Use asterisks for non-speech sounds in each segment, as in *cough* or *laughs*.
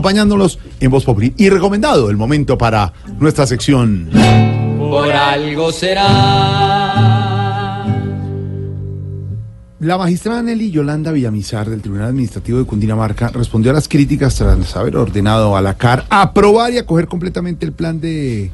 acompañándonos en Voz Populi. Y recomendado el momento para nuestra sección. Por algo será. La magistrada Nelly Yolanda Villamizar del Tribunal Administrativo de Cundinamarca respondió a las críticas tras haber ordenado a la CAR aprobar y acoger completamente el plan de...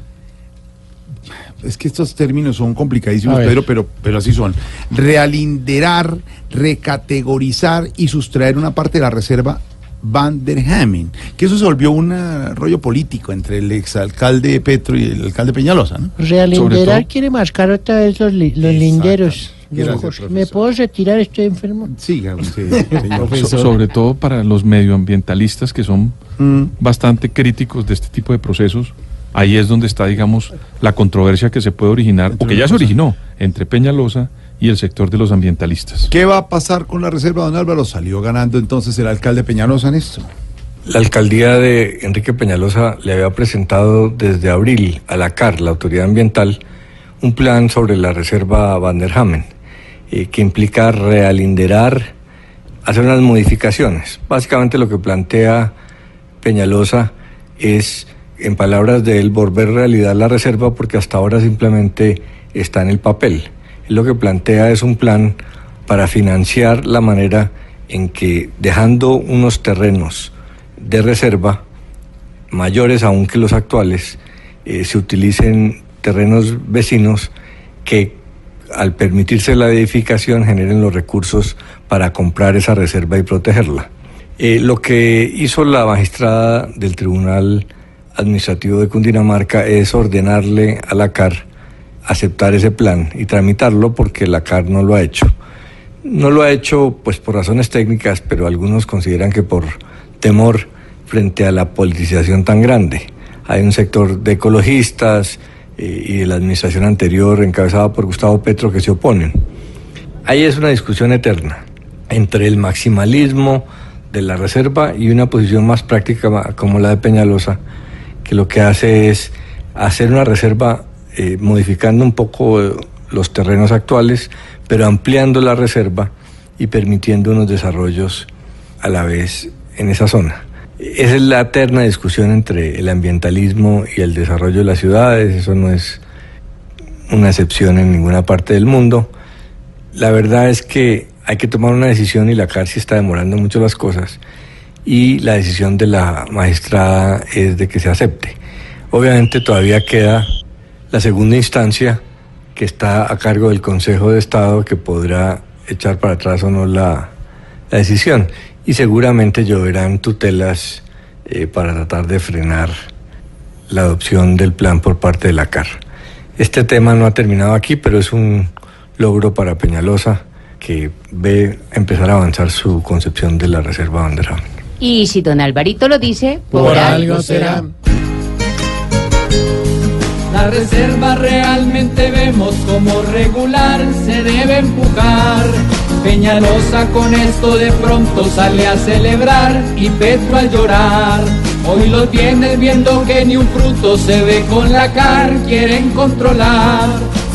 Es que estos términos son complicadísimos. Pedro, pero, pero así son. Realinderar, recategorizar y sustraer una parte de la reserva Van der Hamen. Que eso se volvió un rollo político entre el exalcalde Petro y el alcalde Peñalosa, ¿no? Realinderar todo- quiere marcar otra vez los, li- los Exactamente. linderos. Gracias. ¿Me puedo retirar? Estoy enfermo. Siga, usted, *laughs* señor. So- sobre todo para los medioambientalistas que son Mm. bastante críticos de este tipo de procesos. Ahí es donde está, digamos, la controversia que se puede originar, o que ya se originó, entre Peñalosa y el sector de los ambientalistas. ¿Qué va a pasar con la reserva, don Álvaro? Salió ganando entonces el alcalde Peñalosa en esto. La alcaldía de Enrique Peñalosa le había presentado desde abril a la CAR, la autoridad ambiental, un plan sobre la reserva Van der Hamen, eh, que implica realinderar, hacer unas modificaciones. Básicamente lo que plantea Peñalosa es, en palabras de él, volver realidad la reserva porque hasta ahora simplemente está en el papel. Lo que plantea es un plan para financiar la manera en que dejando unos terrenos de reserva, mayores aún que los actuales, eh, se utilicen terrenos vecinos que al permitirse la edificación generen los recursos para comprar esa reserva y protegerla. Eh, lo que hizo la magistrada del Tribunal Administrativo de Cundinamarca es ordenarle a la CAR aceptar ese plan y tramitarlo porque la CAR no lo ha hecho. No lo ha hecho pues por razones técnicas, pero algunos consideran que por temor frente a la politización tan grande. Hay un sector de ecologistas eh, y de la administración anterior encabezada por Gustavo Petro que se oponen. Ahí es una discusión eterna entre el maximalismo de la reserva y una posición más práctica como la de Peñalosa, que lo que hace es hacer una reserva eh, modificando un poco eh, los terrenos actuales, pero ampliando la reserva y permitiendo unos desarrollos a la vez en esa zona. Esa es la eterna discusión entre el ambientalismo y el desarrollo de las ciudades, eso no es una excepción en ninguna parte del mundo. La verdad es que hay que tomar una decisión y la cárcel está demorando mucho las cosas y la decisión de la magistrada es de que se acepte. Obviamente todavía queda la segunda instancia que está a cargo del Consejo de Estado que podrá echar para atrás o no la, decisión y seguramente lloverán tutelas eh, para tratar de frenar la adopción del plan por parte de la CAR. Este tema no ha terminado aquí, pero es un logro para Peñalosa que ve empezar a avanzar su concepción de la reserva Banderón. Y si don Alvarito lo dice, Por algo será. La reserva realmente vemos como regular se debe empujar. Peñalosa con esto de pronto sale a celebrar y Petro a llorar. Hoy lo tienes viendo que ni un fruto se ve con la car, quieren controlar.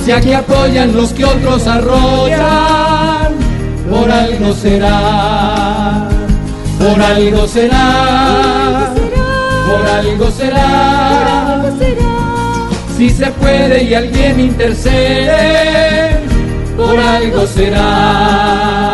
Si aquí apoyan los que otros arrollan, por algo será, por algo será, por algo será. Si se puede y alguien intercede, por algo será.